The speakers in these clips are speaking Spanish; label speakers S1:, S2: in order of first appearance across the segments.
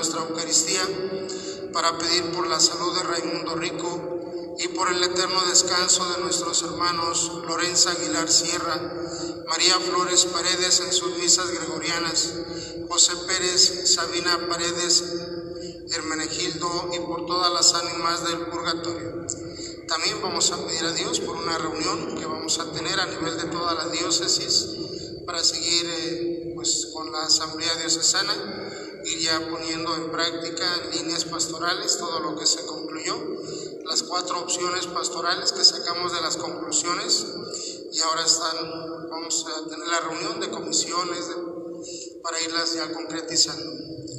S1: nuestra Eucaristía para pedir por la salud de Raimundo Rico y por el eterno descanso de nuestros hermanos Lorenza Aguilar Sierra, María Flores Paredes en sus misas gregorianas, José Pérez, Sabina Paredes, Hermenegildo y por todas las ánimas del purgatorio. También vamos a pedir a Dios por una reunión que vamos a tener a nivel de toda la diócesis para seguir eh, pues, con la asamblea diocesana, ir ya poniendo en práctica líneas pastorales todo lo que se concluyó, las cuatro opciones pastorales que sacamos de las conclusiones y ahora están, vamos a tener la reunión de comisiones para irlas ya concretizando.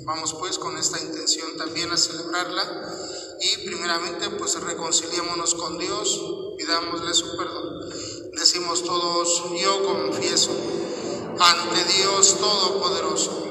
S1: Vamos pues con esta intención también a celebrarla y primeramente pues reconciliémonos con Dios, pidámosle su perdón. Decimos todos, yo confieso ante Dios Todopoderoso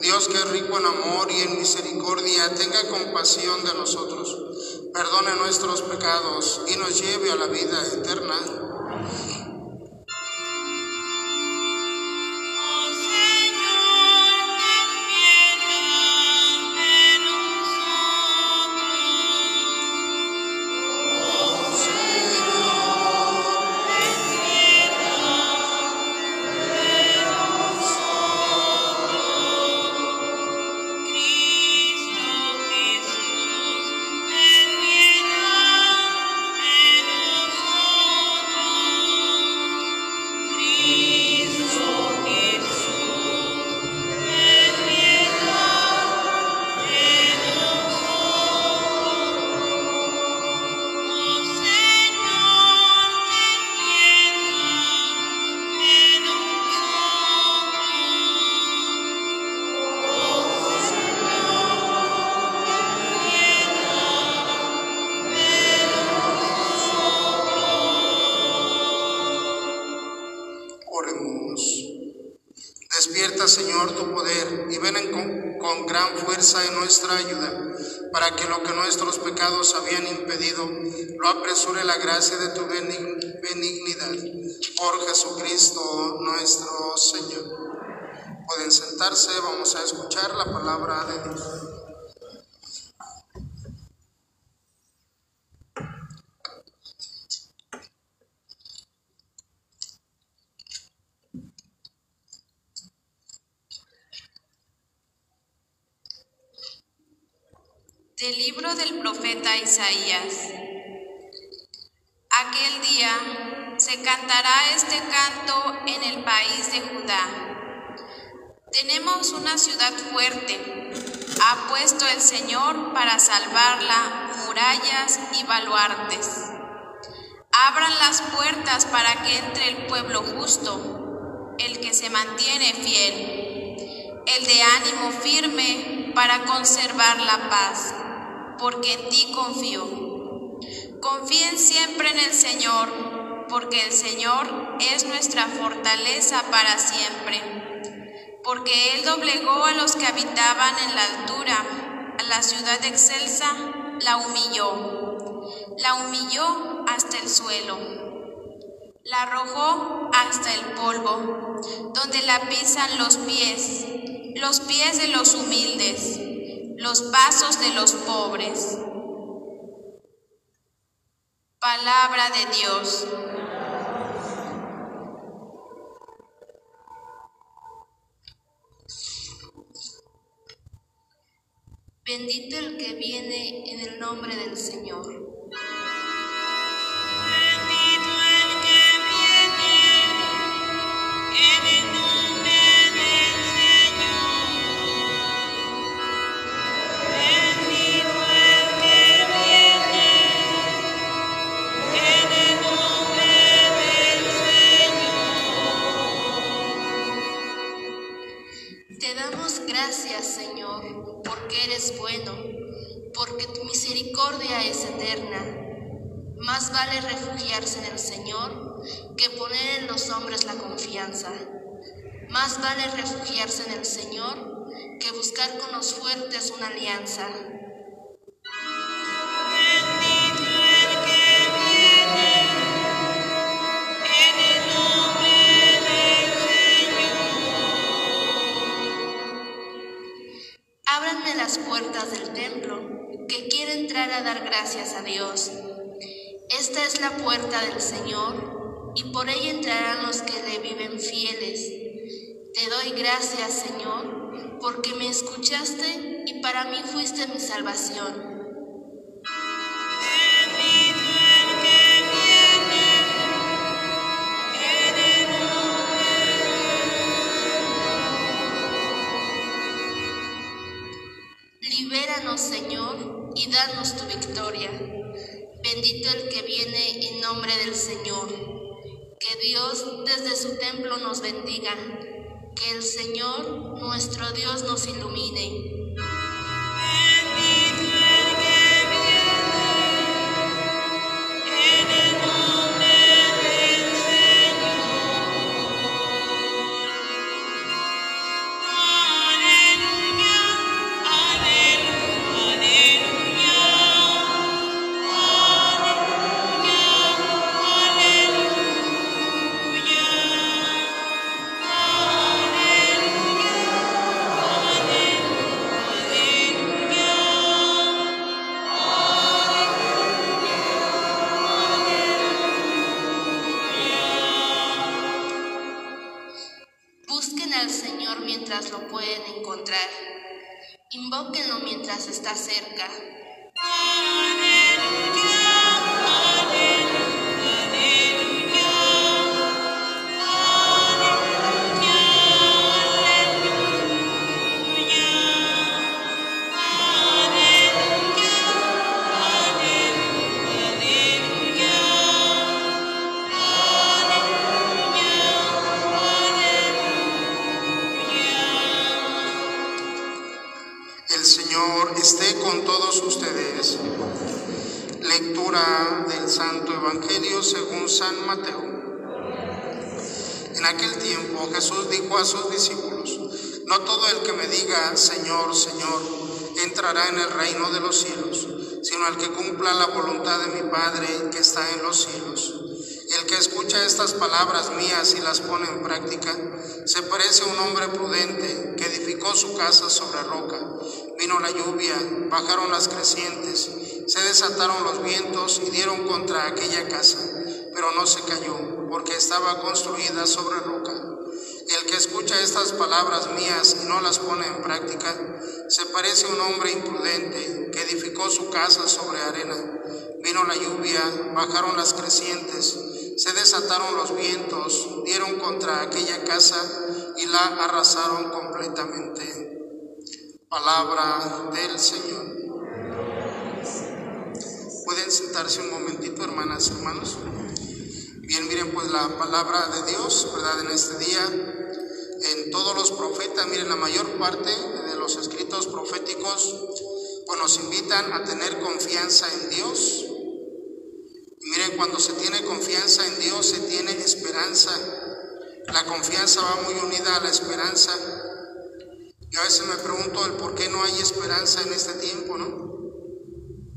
S1: Dios que es rico en amor y en misericordia, tenga compasión de nosotros, perdone nuestros pecados y nos lleve a la vida eterna. Ayuda, para que lo que nuestros pecados habían impedido, lo apresure la gracia de tu benignidad. Por Jesucristo nuestro Señor. Pueden sentarse, vamos a escuchar la palabra de Dios.
S2: Del libro del Isaías. Aquel día se cantará este canto en el país de Judá. Tenemos una ciudad fuerte. Ha puesto el Señor para salvarla murallas y baluartes. Abran las puertas para que entre el pueblo justo, el que se mantiene fiel, el de ánimo firme para conservar la paz porque en ti confío. Confíen siempre en el Señor, porque el Señor es nuestra fortaleza para siempre. Porque Él doblegó a los que habitaban en la altura, a la ciudad excelsa, la humilló. La humilló hasta el suelo. La arrojó hasta el polvo, donde la pisan los pies, los pies de los humildes los pasos de los pobres. Palabra de Dios. Bendito el que viene en el nombre del Señor.
S3: Por ella entrarán los que le viven fieles. Te doy gracias, Señor, porque me escuchaste y para mí fuiste mi salvación. Libéranos, Señor, y danos tu victoria. Bendito el que viene en nombre del Señor. Que Dios desde su templo nos bendiga. Que el Señor, nuestro Dios, nos ilumine. Busquen al Señor mientras lo pueden encontrar. Invóquenlo mientras está cerca.
S1: Según San Mateo. En aquel tiempo Jesús dijo a sus discípulos, no todo el que me diga, Señor, Señor, entrará en el reino de los cielos, sino el que cumpla la voluntad de mi Padre que está en los cielos. El que escucha estas palabras mías y las pone en práctica, se parece a un hombre prudente que edificó su casa sobre roca. Vino la lluvia, bajaron las crecientes, se desataron los vientos y dieron contra aquella casa, pero no se cayó, porque estaba construida sobre roca. El que escucha estas palabras mías y no las pone en práctica, se parece a un hombre imprudente que edificó su casa sobre arena. Vino la lluvia, bajaron las crecientes, se desataron los vientos, dieron contra aquella casa y la arrasaron completamente. Palabra del Señor. Pueden sentarse un momentito, hermanas hermanos. Bien, miren pues la palabra de Dios, ¿verdad? En este día, en todos los profetas, miren, la mayor parte de los escritos proféticos, pues nos invitan a tener confianza en Dios. Y miren, cuando se tiene confianza en Dios, se tiene esperanza. La confianza va muy unida a la esperanza. Yo a veces me pregunto el por qué no hay esperanza en este tiempo, ¿no?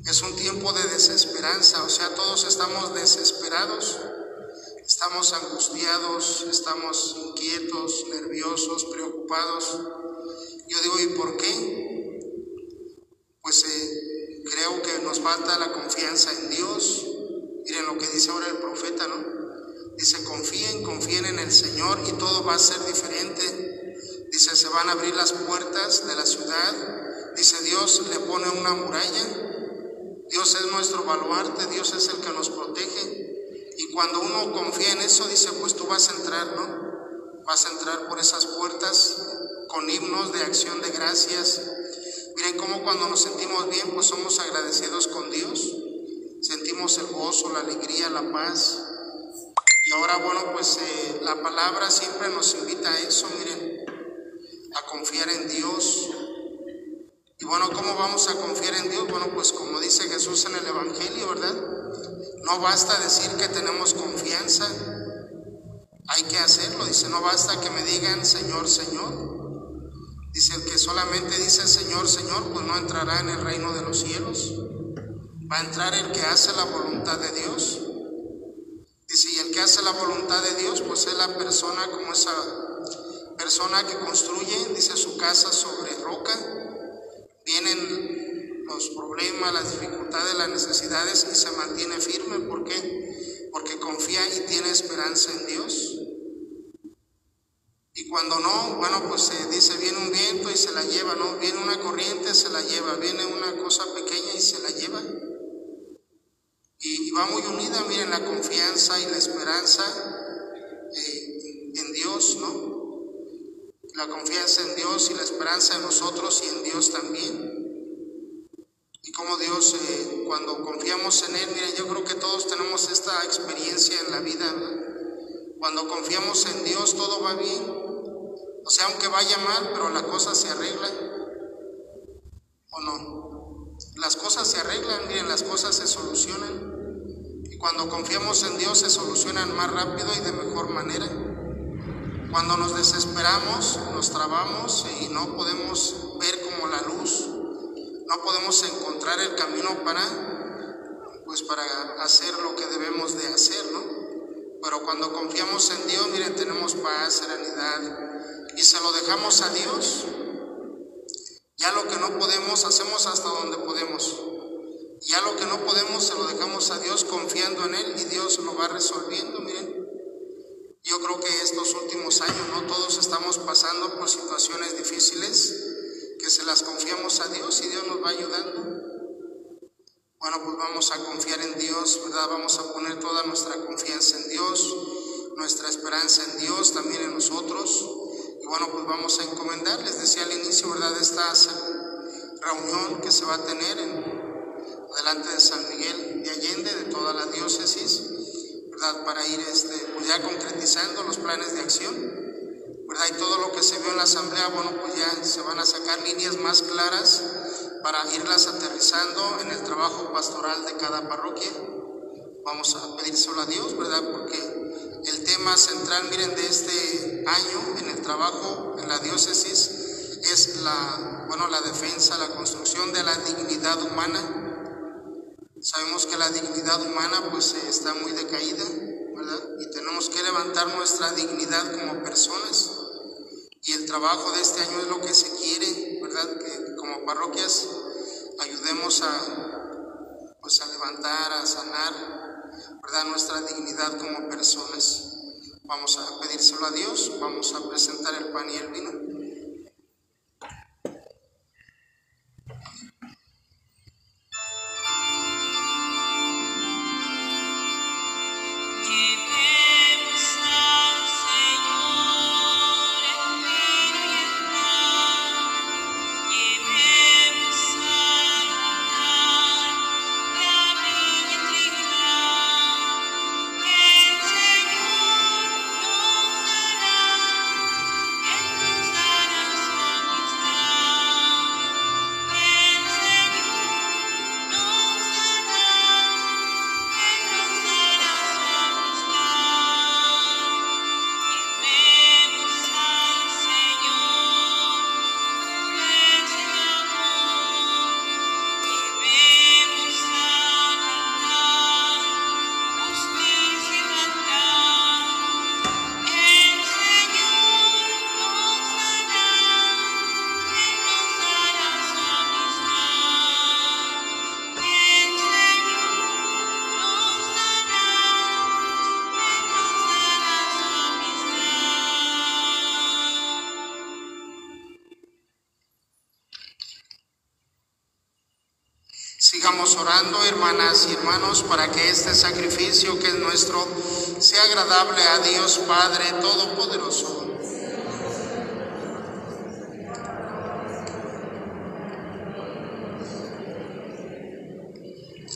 S1: Es un tiempo de desesperanza, o sea, todos estamos desesperados, estamos angustiados, estamos inquietos, nerviosos, preocupados. Yo digo, ¿y por qué? Pues eh, creo que nos falta la confianza en Dios. Miren lo que dice ahora el profeta, ¿no? Dice, confíen, confíen en el Señor y todo va a ser diferente. Dice, se van a abrir las puertas de la ciudad. Dice, Dios le pone una muralla. Dios es nuestro baluarte, Dios es el que nos protege. Y cuando uno confía en eso, dice, pues tú vas a entrar, ¿no? Vas a entrar por esas puertas con himnos de acción de gracias. Miren cómo cuando nos sentimos bien, pues somos agradecidos con Dios. Sentimos el gozo, la alegría, la paz. Y ahora, bueno, pues eh, la palabra siempre nos invita a eso, miren, a confiar en Dios. Y bueno, ¿cómo vamos a confiar en Dios? Bueno, pues como dice Jesús en el Evangelio, ¿verdad? No basta decir que tenemos confianza, hay que hacerlo. Dice, no basta que me digan Señor, Señor. Dice, el que solamente dice Señor, Señor, pues no entrará en el reino de los cielos. Va a entrar el que hace la voluntad de Dios. Dice, y el que hace la voluntad de Dios, pues es la persona como esa persona que construye, dice, su casa sobre roca. Vienen los problemas, las dificultades, las necesidades y se mantiene firme. ¿Por qué? Porque confía y tiene esperanza en Dios. Y cuando no, bueno, pues se dice, viene un viento y se la lleva, ¿no? Viene una corriente, se la lleva, viene una cosa pequeña y se la lleva. Y, va muy unida, miren, la confianza y la esperanza eh, en Dios, ¿no? La confianza en Dios y la esperanza en nosotros y en Dios también. Y como Dios, eh, cuando confiamos en Él, miren, yo creo que todos tenemos esta experiencia en la vida, Cuando confiamos en Dios todo va bien, o sea, aunque vaya mal, pero la cosa se arregla. ¿O no? Las cosas se arreglan, miren, las cosas se solucionan. Y cuando confiamos en Dios se solucionan más rápido y de mejor manera. Cuando nos desesperamos, nos trabamos y no podemos ver como la luz, no podemos encontrar el camino para, pues para hacer lo que debemos de hacer, ¿no? Pero cuando confiamos en Dios, miren, tenemos paz, serenidad, y se lo dejamos a Dios, ya lo que no podemos hacemos hasta donde podemos. Ya lo que no podemos se lo dejamos a Dios confiando en Él y Dios lo va resolviendo. Miren, yo creo que estos últimos años no todos estamos pasando por situaciones difíciles que se las confiamos a Dios y Dios nos va ayudando. Bueno, pues vamos a confiar en Dios, ¿verdad? Vamos a poner toda nuestra confianza en Dios, nuestra esperanza en Dios, también en nosotros. Y bueno, pues vamos a encomendar, les decía al inicio, ¿verdad?, esta reunión que se va a tener en, delante de San Miguel de Allende, de toda la diócesis, ¿verdad?, para ir este, pues ya concretizando los planes de acción, ¿verdad? Y todo lo que se vio en la asamblea, bueno, pues ya se van a sacar líneas más claras para irlas aterrizando en el trabajo pastoral de cada parroquia. Vamos a pedírselo a Dios, ¿verdad? Porque el tema central, miren, de este año en el trabajo en la diócesis es la, bueno, la defensa, la construcción de la dignidad humana. Sabemos que la dignidad humana pues está muy decaída, ¿verdad? Y tenemos que levantar nuestra dignidad como personas. Y el trabajo de este año es lo que se quiere, ¿verdad? Que como parroquias ayudemos a, pues, a levantar, a sanar ¿verdad? nuestra dignidad como personas. Vamos a pedírselo a Dios, vamos a presentar el pan y el vino. Hermanas y hermanos, para que este sacrificio que es nuestro sea agradable a Dios Padre Todopoderoso.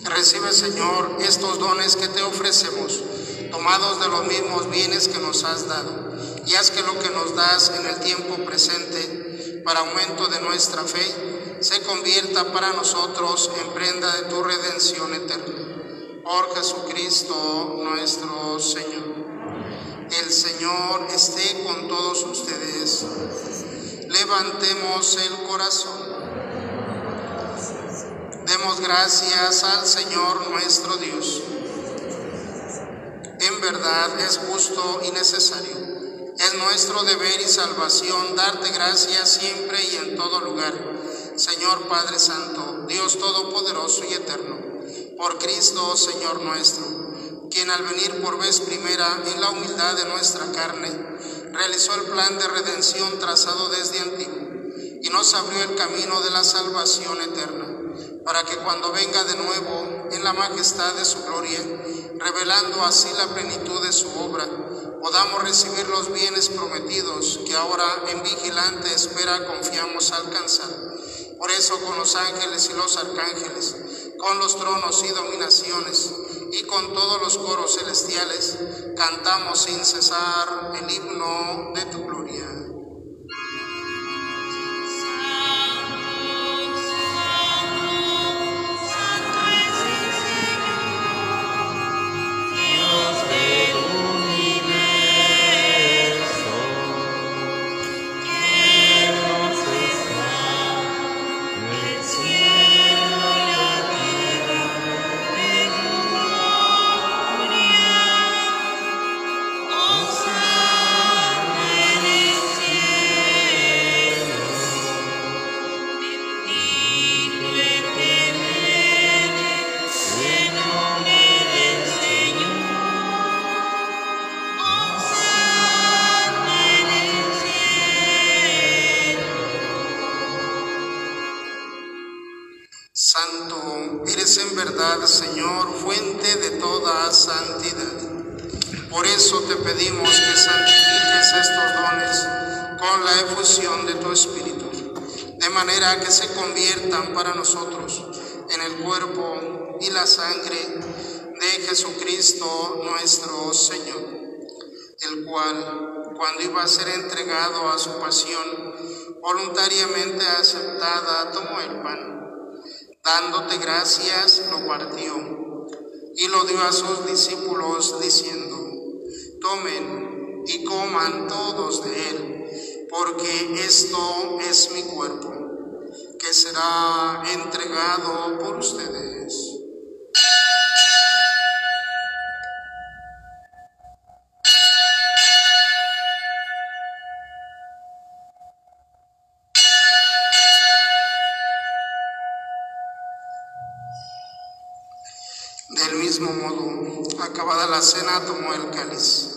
S1: Recibe, Señor, estos dones que te ofrecemos tomados de los mismos bienes que nos has dado, y haz que lo que nos das en el tiempo presente, para aumento de nuestra fe, se convierta para nosotros en prenda de tu redención eterna. Por Jesucristo nuestro Señor. El Señor esté con todos ustedes. Levantemos el corazón. Demos gracias al Señor nuestro Dios. En verdad es justo y necesario. Es nuestro deber y salvación darte gracias siempre y en todo lugar. Señor Padre Santo, Dios Todopoderoso y Eterno, por Cristo Señor nuestro, quien al venir por vez primera en la humildad de nuestra carne, realizó el plan de redención trazado desde antiguo y nos abrió el camino de la salvación eterna, para que cuando venga de nuevo en la majestad de su gloria, revelando así la plenitud de su obra, podamos recibir los bienes prometidos que ahora en vigilante espera confiamos alcanzar. Por eso con los ángeles y los arcángeles, con los tronos y dominaciones, y con todos los coros celestiales, cantamos sin cesar el himno de tu gloria. Efusión de tu Espíritu, de manera que se conviertan para nosotros en el cuerpo y la sangre de Jesucristo nuestro Señor, el cual, cuando iba a ser entregado a su pasión, voluntariamente aceptada, tomó el pan. Dándote gracias, lo partió y lo dio a sus discípulos diciendo, tomen y coman todos de él, porque esto es mi cuerpo, que será entregado por ustedes. Del mismo modo, acabada la cena, tomó el cáliz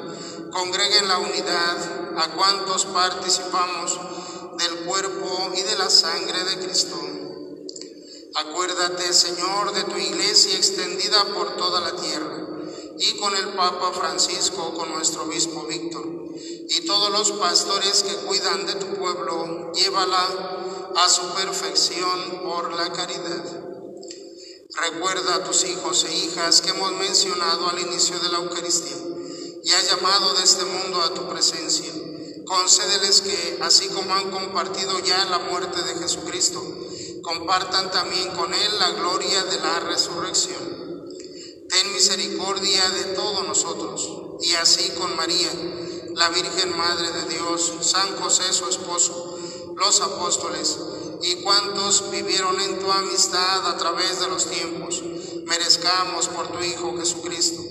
S1: congregue en la unidad a cuantos participamos del cuerpo y de la sangre de Cristo. Acuérdate, Señor, de tu iglesia extendida por toda la tierra y con el Papa Francisco, con nuestro obispo Víctor y todos los pastores que cuidan de tu pueblo, llévala a su perfección por la caridad. Recuerda a tus hijos e hijas que hemos mencionado al inicio de la Eucaristía y has llamado de este mundo a tu presencia. Concédeles que, así como han compartido ya la muerte de Jesucristo, compartan también con Él la gloria de la resurrección. Ten misericordia de todos nosotros, y así con María, la Virgen Madre de Dios, San José su esposo, los apóstoles, y cuantos vivieron en tu amistad a través de los tiempos, merezcamos por tu Hijo Jesucristo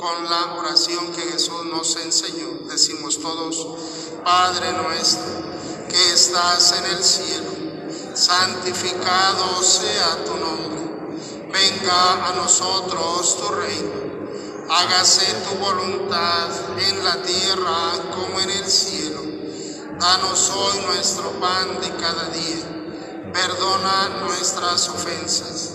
S1: con la oración que Jesús nos enseñó. Decimos todos, Padre nuestro, que estás en el cielo, santificado sea tu nombre. Venga a nosotros tu reino. Hágase tu voluntad en la tierra como en el cielo. Danos hoy nuestro pan de cada día. Perdona nuestras ofensas,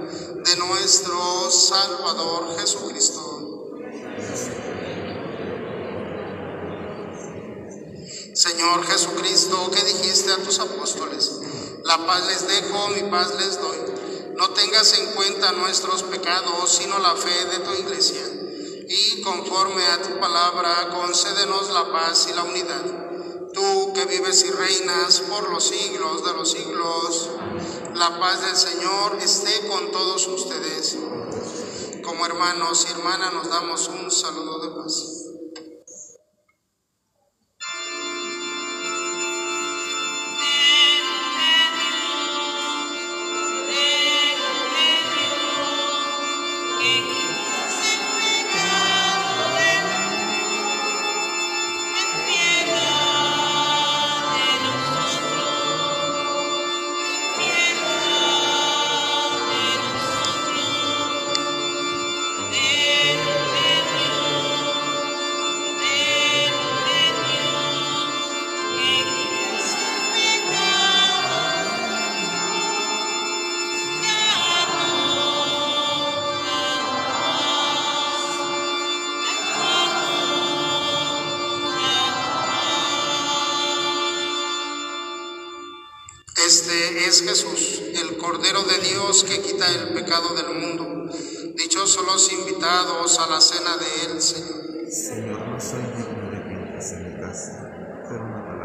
S1: de nuestro Salvador Jesucristo. Señor Jesucristo, que dijiste a tus apóstoles, la paz les dejo, mi paz les doy. No tengas en cuenta nuestros pecados, sino la fe de tu iglesia. Y conforme a tu palabra, concédenos la paz y la unidad. Tú que vives y reinas por los siglos de los siglos, la paz del Señor esté con todos ustedes. Como hermanos y hermanas nos damos un saludo de paz. Es Jesús, el Cordero de Dios que quita el pecado del mundo. Dichosos los invitados a la cena de él, Señor.
S4: Señor, no soy digno de que en mi casa, pero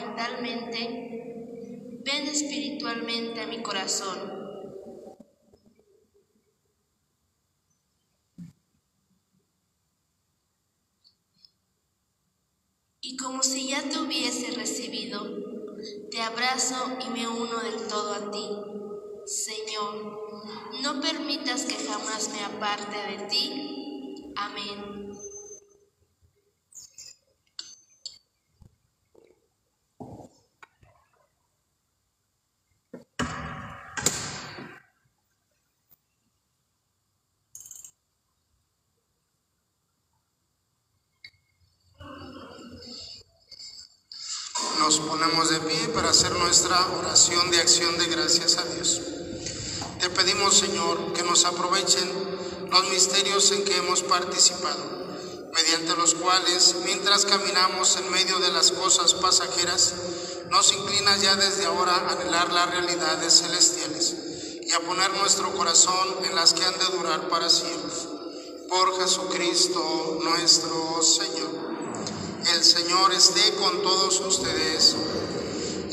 S3: ahora sacramentalmente, ven espiritualmente a mi corazón y como si ya te hubiese recibido, te abrazo y me uno del todo a ti. Señor, no permitas que jamás me aparte de ti. Amén.
S1: Nos ponemos de pie para hacer nuestra oración de acción de gracias a Dios. Te pedimos, Señor, que nos aprovechen los misterios en que hemos participado, mediante los cuales, mientras caminamos en medio de las cosas pasajeras, nos inclinas ya desde ahora a anhelar las realidades celestiales y a poner nuestro corazón en las que han de durar para siempre. Por Jesucristo nuestro Señor. El Señor esté con todos ustedes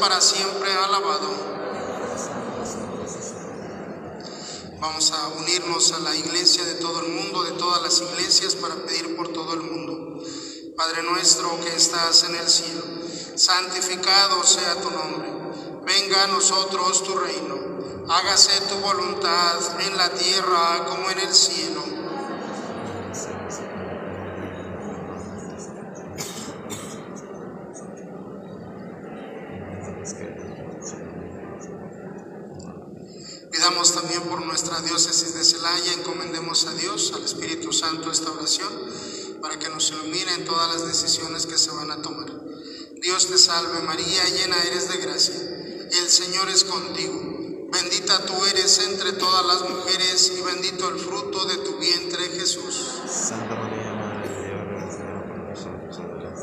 S1: Para siempre alabado. Vamos a unirnos a la iglesia de todo el mundo, de todas las iglesias, para pedir por todo el mundo. Padre nuestro que estás en el cielo, santificado sea tu nombre. Venga a nosotros tu reino. Hágase tu voluntad en la tierra como en el cielo. Pidamos también por nuestra diócesis de Celaya, a Dios, al Espíritu Santo esta oración, para que nos ilumine en todas las decisiones que se van a tomar. Dios te salve María, llena eres de gracia, el Señor es contigo. Bendita tú eres entre todas las mujeres y bendito el fruto de tu vientre Jesús.
S4: Santa María, Madre de Dios, Señor por nosotros.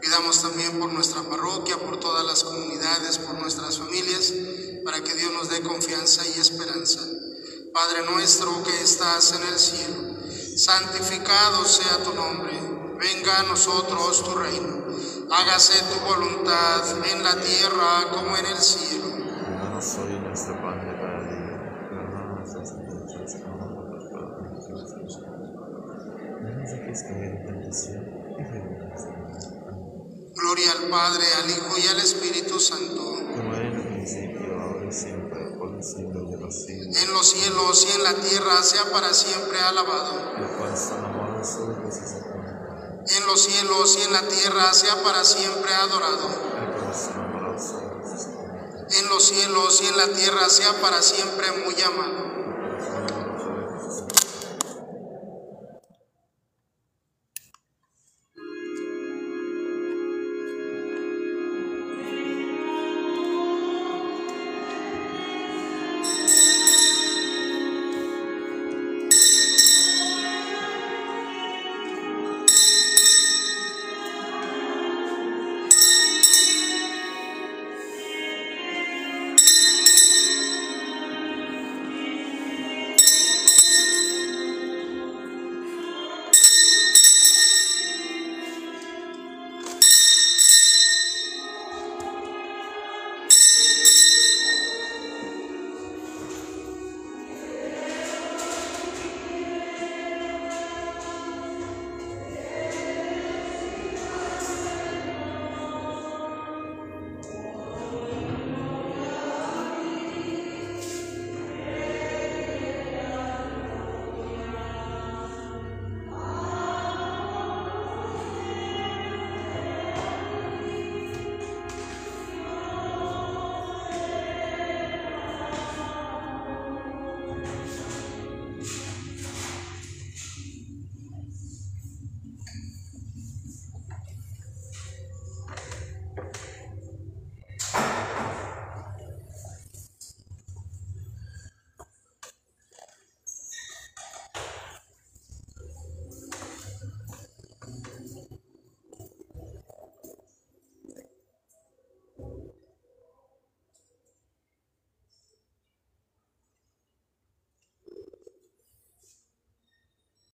S1: Pidamos también por nuestra parroquia, por todas las comunidades, por nuestras para que Dios nos dé confianza y esperanza. Padre nuestro que estás en el cielo, santificado sea tu nombre, venga a nosotros tu reino, hágase tu voluntad en la tierra como en el cielo.
S4: Danos hoy nuestro pan de cada día. Perdona nuestras ofensas como nosotros perdonamos a los que nos ofenden. No nos dejes caer en tentación y líbranos del mal. Amén.
S1: Gloria al Padre, al Hijo y al Espíritu Santo,
S4: el principio, ahora y siempre, por los siglos de los siglos.
S1: en los cielos y en la tierra, sea para siempre alabado. En los cielos y en la tierra, sea para siempre adorado. En los cielos y en la tierra, sea para siempre muy amado.